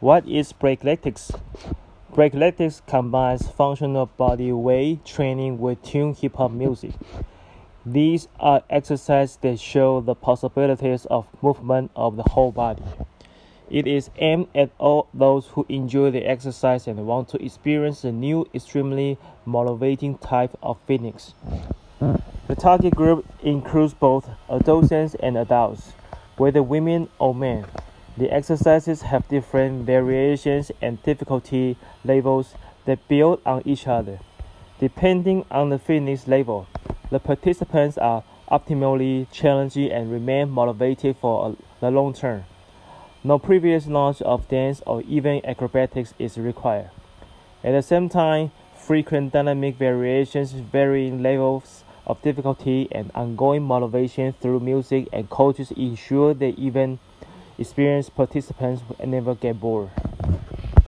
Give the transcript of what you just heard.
What is breakletics? Breakletics combines functional body weight training with tuned hip hop music. These are exercises that show the possibilities of movement of the whole body. It is aimed at all those who enjoy the exercise and want to experience a new, extremely motivating type of fitness. The target group includes both adolescents and adults, whether women or men. The exercises have different variations and difficulty levels that build on each other. Depending on the fitness level, the participants are optimally challenging and remain motivated for the long term. No previous knowledge of dance or even acrobatics is required. At the same time, frequent dynamic variations, varying levels of difficulty, and ongoing motivation through music and coaches ensure that even experienced participants never get bored.